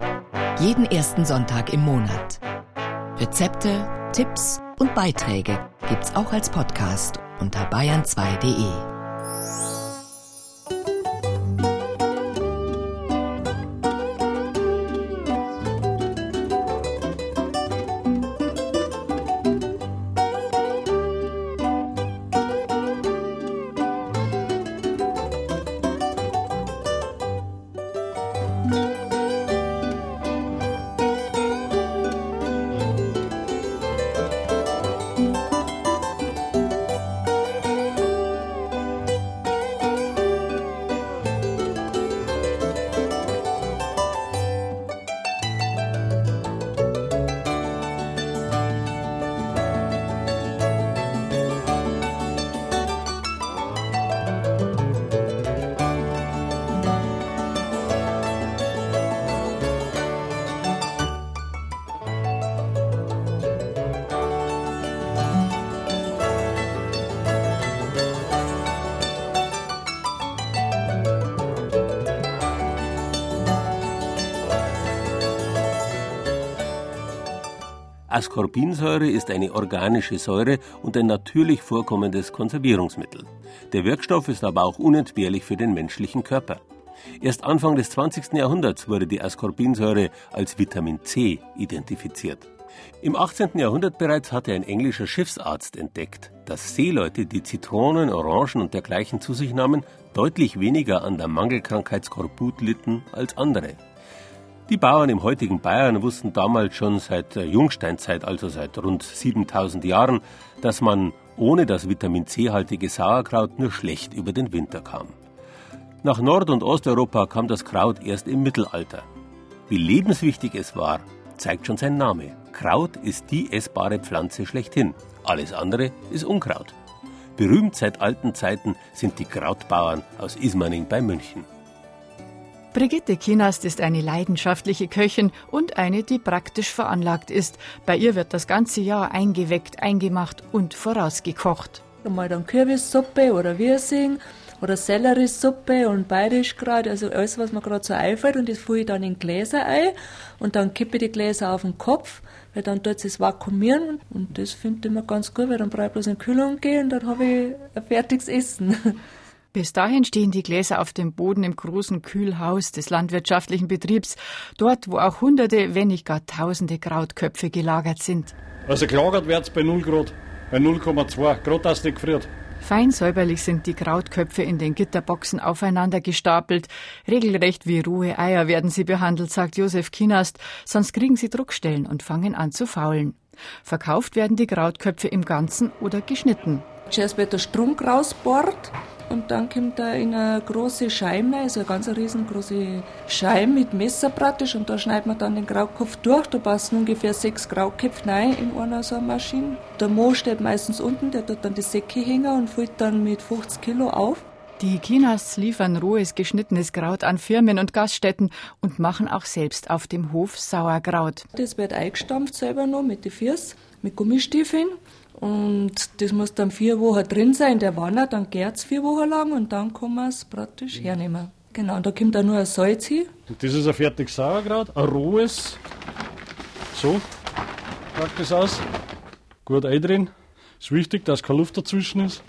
Jeden ersten Sonntag im Monat. Rezepte, Tipps und Beiträge gibt's auch als Podcast unter bayern2.de. Ascorbinsäure ist eine organische Säure und ein natürlich vorkommendes Konservierungsmittel. Der Wirkstoff ist aber auch unentbehrlich für den menschlichen Körper. Erst Anfang des 20. Jahrhunderts wurde die Ascorbinsäure als Vitamin C identifiziert. Im 18. Jahrhundert bereits hatte ein englischer Schiffsarzt entdeckt, dass Seeleute, die Zitronen, Orangen und dergleichen zu sich nahmen, deutlich weniger an der Mangelkrankheit Skorbut litten als andere. Die Bauern im heutigen Bayern wussten damals schon seit der Jungsteinzeit, also seit rund 7000 Jahren, dass man ohne das Vitamin C-haltige Sauerkraut nur schlecht über den Winter kam. Nach Nord- und Osteuropa kam das Kraut erst im Mittelalter. Wie lebenswichtig es war, zeigt schon sein Name. Kraut ist die essbare Pflanze schlechthin. Alles andere ist Unkraut. Berühmt seit alten Zeiten sind die Krautbauern aus Ismaning bei München. Brigitte Kinast ist eine leidenschaftliche Köchin und eine, die praktisch veranlagt ist. Bei ihr wird das ganze Jahr eingeweckt, eingemacht und vorausgekocht. Mal dann Kürbissuppe oder Wirsing oder Selleriesuppe und Bayerischkraut, also alles, was mir gerade so einfällt und das fülle ich dann in Gläser ein und dann kippe ich die Gläser auf den Kopf, weil dann tut es vakuumieren und das finde ich immer ganz gut, weil dann brauche ich bloß in Kühlung gehen und dann habe ich ein fertiges Essen. [laughs] Bis dahin stehen die Gläser auf dem Boden im großen Kühlhaus des landwirtschaftlichen Betriebs, dort, wo auch hunderte, wenn nicht gar tausende Krautköpfe gelagert sind. Also gelagert wird's bei 0 Grad, bei 0,2, gerade dass es nicht gefriert. Fein säuberlich sind die Krautköpfe in den Gitterboxen aufeinander gestapelt. Regelrecht wie rohe Eier werden sie behandelt, sagt Josef Kinast, sonst kriegen sie Druckstellen und fangen an zu faulen. Verkauft werden die Krautköpfe im Ganzen oder geschnitten. Zuerst wird der Strunk rausbohrt und dann kommt er in eine große Scheibe, also eine ganz riesengroße Scheibe mit Messer praktisch und da schneidet man dann den Krautkopf durch. Da passen ungefähr sechs Krautköpfe rein in einer so einer Maschine. Der Mo steht meistens unten, der tut dann die Säcke hängen und füllt dann mit 50 Kilo auf. Die Chinas liefern rohes geschnittenes Kraut an Firmen und Gaststätten und machen auch selbst auf dem Hof Sauerkraut. Das wird eingestampft selber noch mit den Füßen, mit Gummistiefeln. Und das muss dann vier Wochen drin sein, der Wanner, dann gärt es vier Wochen lang und dann kann man es praktisch hernehmen. Genau, und da kommt dann nur ein Salz hin. Und das ist ein fertiges Sauerkraut, ein rohes. So, packt das aus. Gut eindrehen. Ist wichtig, dass keine Luft dazwischen ist.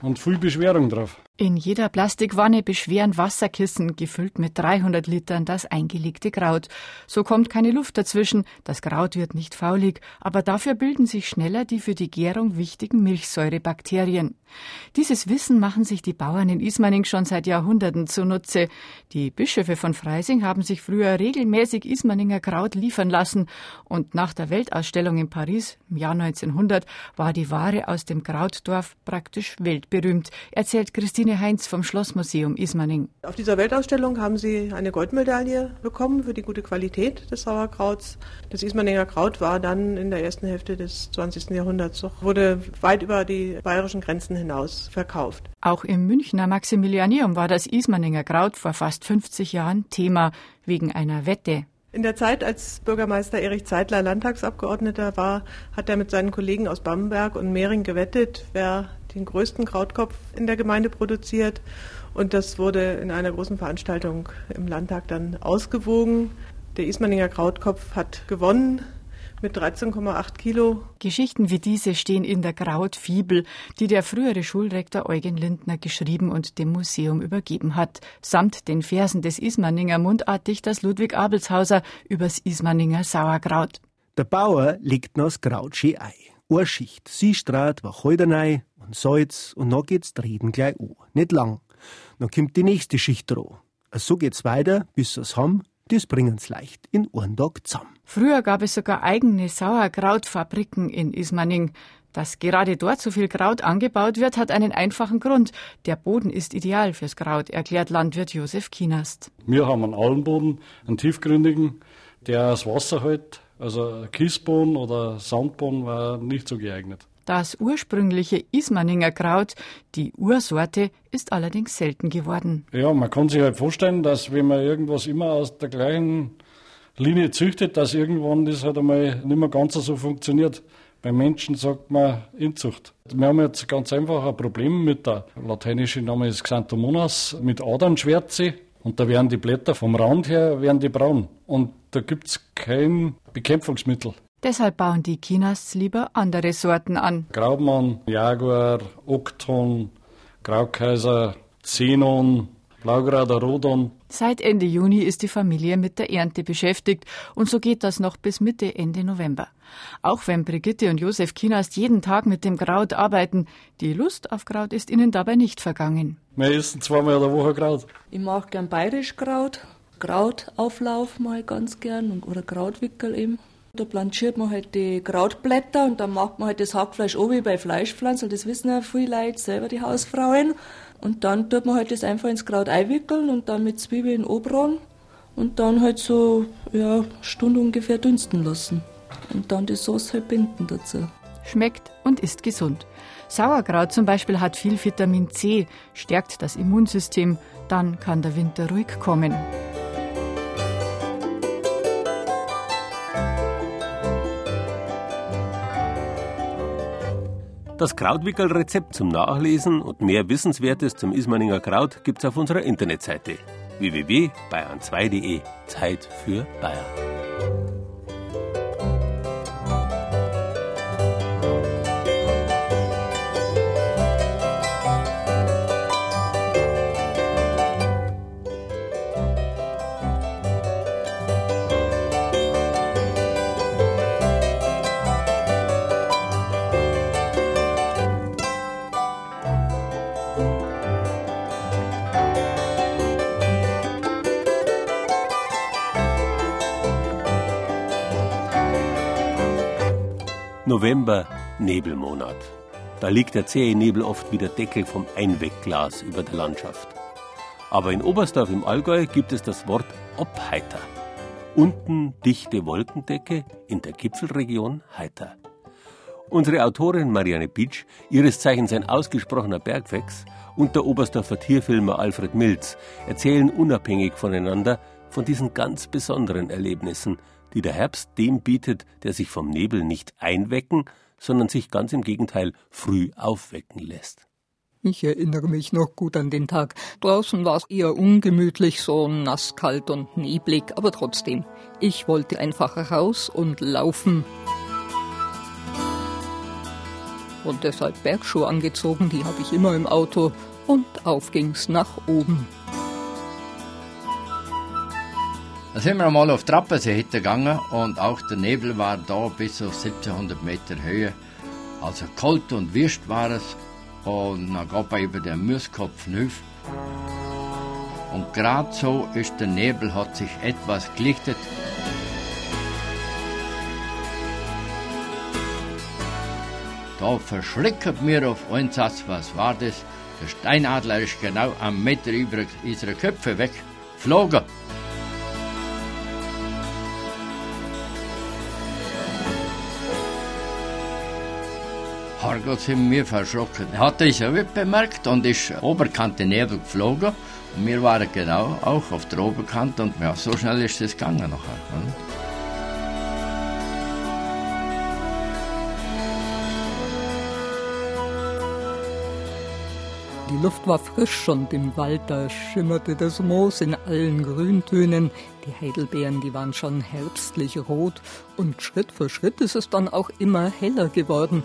Und viel Beschwerung drauf. In jeder Plastikwanne beschweren Wasserkissen, gefüllt mit 300 Litern, das eingelegte Kraut. So kommt keine Luft dazwischen, das Kraut wird nicht faulig, aber dafür bilden sich schneller die für die Gärung wichtigen Milchsäurebakterien. Dieses Wissen machen sich die Bauern in Ismaning schon seit Jahrhunderten zunutze. Die Bischöfe von Freising haben sich früher regelmäßig Ismaninger Kraut liefern lassen und nach der Weltausstellung in Paris im Jahr 1900 war die Ware aus dem Krautdorf praktisch weltberühmt, erzählt Christine Christine Heinz vom Schlossmuseum Ismaning. Auf dieser Weltausstellung haben Sie eine Goldmedaille bekommen für die gute Qualität des Sauerkrauts. Das Ismaninger Kraut war dann in der ersten Hälfte des 20. Jahrhunderts wurde weit über die bayerischen Grenzen hinaus verkauft. Auch im Münchner Maximilianeum war das Ismaninger Kraut vor fast 50 Jahren Thema wegen einer Wette. In der Zeit, als Bürgermeister Erich Zeitler Landtagsabgeordneter war, hat er mit seinen Kollegen aus Bamberg und Mehring gewettet, wer den größten Krautkopf in der Gemeinde produziert. Und das wurde in einer großen Veranstaltung im Landtag dann ausgewogen. Der Ismaninger Krautkopf hat gewonnen mit 13,8 Kilo. Geschichten wie diese stehen in der Krautfibel, die der frühere Schulrektor Eugen Lindner geschrieben und dem Museum übergeben hat, samt den Versen des Ismaninger Mundartdichters Ludwig Abelshauser übers Ismaninger Sauerkraut. Der Bauer legt noch das Kraut schön ein. Eine Salz und dann geht's Reden gleich an. Nicht lang. Dann kommt die nächste Schicht dran. So geht's weiter, bis sie's haben, das bringen's leicht in einen Tag zusammen. Früher gab es sogar eigene Sauerkrautfabriken in Ismaning. Dass gerade dort so viel Kraut angebaut wird, hat einen einfachen Grund. Der Boden ist ideal fürs Kraut, erklärt Landwirt Josef Kienast. Wir haben einen Almboden, einen tiefgründigen, der das Wasser hält. Also Kiesboden oder Sandboden war nicht so geeignet. Das ursprüngliche Ismaninger Kraut, die Ursorte, ist allerdings selten geworden. Ja, man kann sich halt vorstellen, dass wenn man irgendwas immer aus der gleichen Linie züchtet, dass irgendwann das halt einmal nicht mehr ganz so funktioniert. Beim Menschen sagt man Inzucht. Wir haben jetzt ganz einfach ein Problem mit der lateinischen Name ist Xanthomonas, mit Adernschwärze. Und da werden die Blätter vom Rand her werden die braun. Und da gibt es kein Bekämpfungsmittel. Deshalb bauen die Chinas lieber andere Sorten an. Graubmann, Jaguar, Okton, Graukaiser, Xenon, Blaugrader Rodon. Seit Ende Juni ist die Familie mit der Ernte beschäftigt und so geht das noch bis Mitte, Ende November. Auch wenn Brigitte und Josef Kinast jeden Tag mit dem Kraut arbeiten, die Lust auf Kraut ist ihnen dabei nicht vergangen. Wir essen zweimal in der Woche Kraut. Ich mag gern bayerisch Kraut, Krautauflauf mal ganz gern oder Krautwickel eben. Da blanchiert man halt die Krautblätter und dann macht man halt das Hackfleisch oben wie bei Fleischpflanzen. Das wissen ja viele Leute, selber die Hausfrauen. Und dann tut man halt das einfach ins Kraut einwickeln und dann mit Zwiebeln obran und dann halt so, ja, eine Stunde ungefähr dünsten lassen. Und dann die Sauce halt binden dazu. Schmeckt und ist gesund. Sauerkraut zum Beispiel hat viel Vitamin C, stärkt das Immunsystem, dann kann der Winter ruhig kommen. Das Krautwickelrezept zum Nachlesen und mehr Wissenswertes zum Ismaninger Kraut gibt's auf unserer Internetseite www.bayern2.de. Zeit für Bayern. November, Nebelmonat. Da liegt der zähe Nebel oft wie der Deckel vom Einwegglas über der Landschaft. Aber in Oberstdorf im Allgäu gibt es das Wort Obheiter. Unten dichte Wolkendecke, in der Gipfelregion heiter. Unsere Autorin Marianne Pitsch, ihres Zeichens ein ausgesprochener Bergwechs, und der Oberstdorfer Tierfilmer Alfred Milz erzählen unabhängig voneinander von diesen ganz besonderen Erlebnissen, die der Herbst dem bietet, der sich vom Nebel nicht einwecken, sondern sich ganz im Gegenteil früh aufwecken lässt. Ich erinnere mich noch gut an den Tag. Draußen war es eher ungemütlich, so nass, kalt und neblig, aber trotzdem. Ich wollte einfach raus und laufen. Und deshalb Bergschuhe angezogen, die habe ich immer im Auto. Und auf ging's nach oben. Da sind wir einmal auf Trappensee gegangen und auch der Nebel war da bis auf 1700 Meter Höhe. Also kalt und wüst war es und dann gab er über den Mooskopf hinauf. Und gerade so ist der Nebel, hat sich etwas gelichtet. Da verschreckt mir auf einen Satz, was war das? Der Steinadler ist genau am Meter über unsere Köpfe weggeflogen. Herrgott, sind wir verschrocken. Er hat das auch bemerkt und ist Oberkante Nebel geflogen. Und wir waren genau auch auf der Oberkante und ja, so schnell ist es gegangen nachher. Hm? Die Luft war frisch und im Wald da schimmerte das Moos in allen Grüntönen. Die Heidelbeeren, die waren schon herbstlich rot und Schritt für Schritt ist es dann auch immer heller geworden.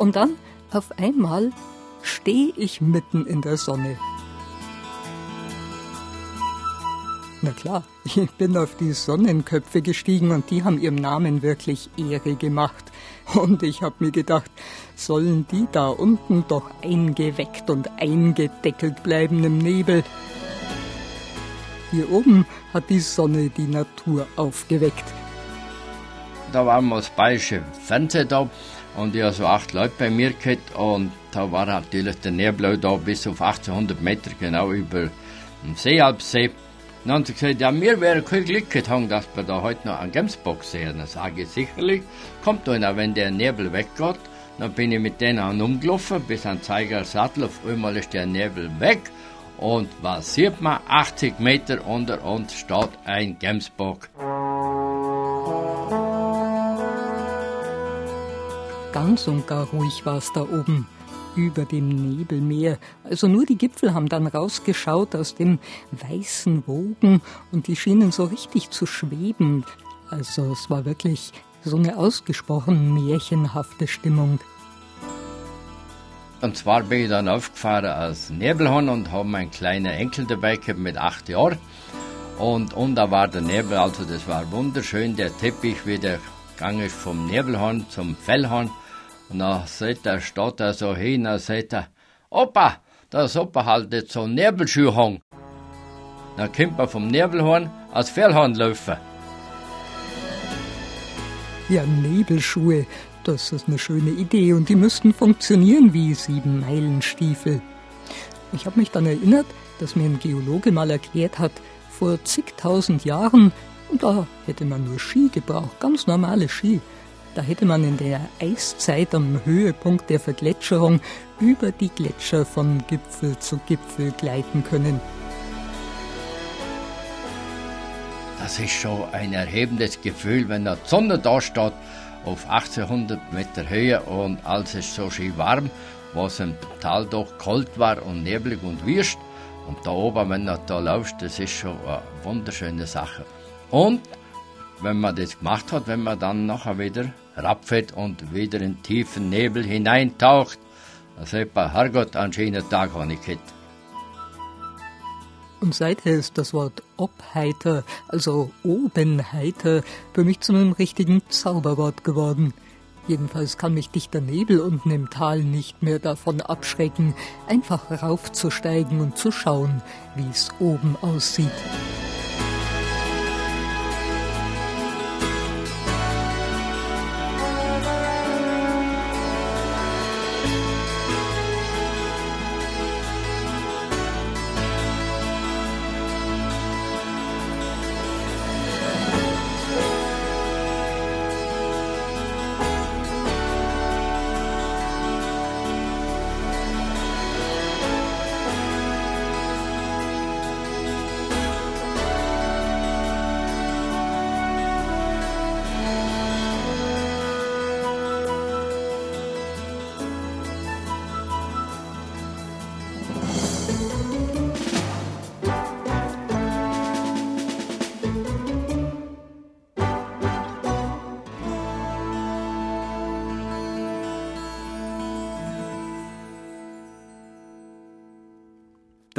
Und dann auf einmal stehe ich mitten in der Sonne. Na klar, ich bin auf die Sonnenköpfe gestiegen und die haben ihrem Namen wirklich Ehre gemacht. Und ich habe mir gedacht, sollen die da unten doch eingeweckt und eingedeckelt bleiben im Nebel? Hier oben hat die Sonne die Natur aufgeweckt. Da waren wir das bayerische Fernsehen da und ich habe so acht Leute bei mir gehabt und da war natürlich der Nebel da bis auf 1800 Meter genau über dem Seealpsee. Dann haben sie gesagt, ja, mir wäre kein Glück getan, dass wir da heute noch einen Gamesbock sehen. Dann sage ich, sicherlich, kommt einer, wenn der Nebel weggeht. Dann bin ich mit denen umgelaufen bis an Zeiger Sattel. Auf einmal ist der Nebel weg. Und was sieht man? 80 Meter unter uns steht ein Gamesbock. Ganz und gar ruhig war es da oben, über dem Nebelmeer. Also nur die Gipfel haben dann rausgeschaut aus dem weißen Wogen und die schienen so richtig zu schweben. Also es war wirklich so eine ausgesprochen märchenhafte Stimmung. Und zwar bin ich dann aufgefahren als Nebelhorn und habe meinen kleinen Enkel dabei gehabt mit acht Jahren. Und, und da war der Nebel, also das war wunderschön, der Teppich, wie der Gang ist vom Nebelhorn zum Fellhorn. Und dann sagt er, so hin, dann sagt er, Opa, da ist Opa halt jetzt so Nebelschuh hang. Dann kommt man vom Nebelhorn als Fellhorn laufen. Ja, Nebelschuhe, das ist eine schöne Idee und die müssten funktionieren wie sieben Meilenstiefel. Ich habe mich dann erinnert, dass mir ein Geologe mal erklärt hat, vor zigtausend Jahren, da hätte man nur Ski gebraucht, ganz normale Ski. Da hätte man in der Eiszeit am Höhepunkt der Vergletscherung über die Gletscher von Gipfel zu Gipfel gleiten können. Das ist schon ein erhebendes Gefühl, wenn die Sonne da steht auf 1800 Meter Höhe und als es so schön warm, was im Tal doch kalt war und neblig und wüst. Und da oben, wenn du da laufst, das ist schon eine wunderschöne Sache. Und wenn man das gemacht hat, wenn man dann nachher wieder rapfet und wieder in tiefen Nebel hineintaucht, dann sagt man, Herrgott, einen schönen Tag habe ich gehabt. Und seither ist das Wort Obheiter, also Obenheiter, für mich zu einem richtigen Zauberwort geworden. Jedenfalls kann mich dichter Nebel unten im Tal nicht mehr davon abschrecken, einfach raufzusteigen und zu schauen, wie es oben aussieht.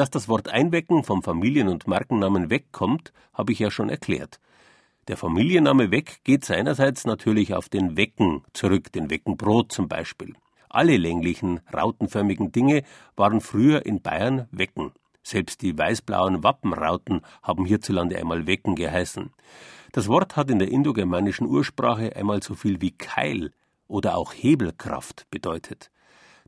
Dass das Wort Einwecken vom Familien- und Markennamen wegkommt, habe ich ja schon erklärt. Der Familienname Weg geht seinerseits natürlich auf den Wecken zurück, den Weckenbrot zum Beispiel. Alle länglichen, rautenförmigen Dinge waren früher in Bayern Wecken. Selbst die weißblauen Wappenrauten haben hierzulande einmal Wecken geheißen. Das Wort hat in der indogermanischen Ursprache einmal so viel wie Keil oder auch Hebelkraft bedeutet.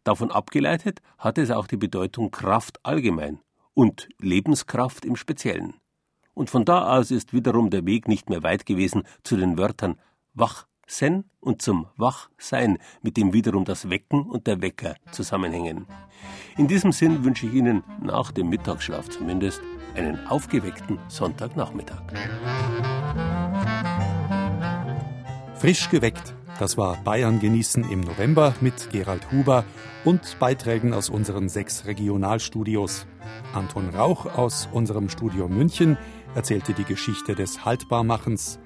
Davon abgeleitet hat es auch die Bedeutung Kraft allgemein und Lebenskraft im Speziellen. Und von da aus ist wiederum der Weg nicht mehr weit gewesen zu den Wörtern Wachsen und zum Wachsein, mit dem wiederum das Wecken und der Wecker zusammenhängen. In diesem Sinn wünsche ich Ihnen nach dem Mittagsschlaf zumindest einen aufgeweckten Sonntagnachmittag. Frisch geweckt das war Bayern genießen im November mit Gerald Huber und Beiträgen aus unseren sechs Regionalstudios. Anton Rauch aus unserem Studio München erzählte die Geschichte des Haltbarmachens.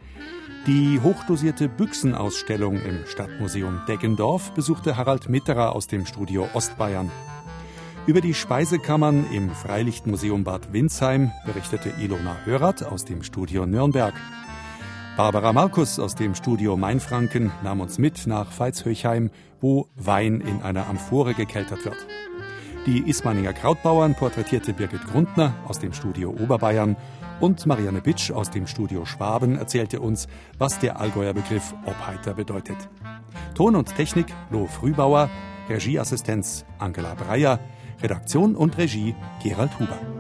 Die hochdosierte Büchsenausstellung im Stadtmuseum Deggendorf besuchte Harald Mitterer aus dem Studio Ostbayern. Über die Speisekammern im Freilichtmuseum Bad Windsheim berichtete Ilona Hörath aus dem Studio Nürnberg. Barbara Markus aus dem Studio Mainfranken nahm uns mit nach Veitshöchheim, wo Wein in einer Amphore gekeltert wird. Die Ismaninger Krautbauern porträtierte Birgit Grundner aus dem Studio Oberbayern und Marianne Bitsch aus dem Studio Schwaben erzählte uns, was der Allgäuer Begriff Obheiter bedeutet. Ton und Technik Lo Frühbauer, Regieassistenz Angela Breyer, Redaktion und Regie Gerald Huber.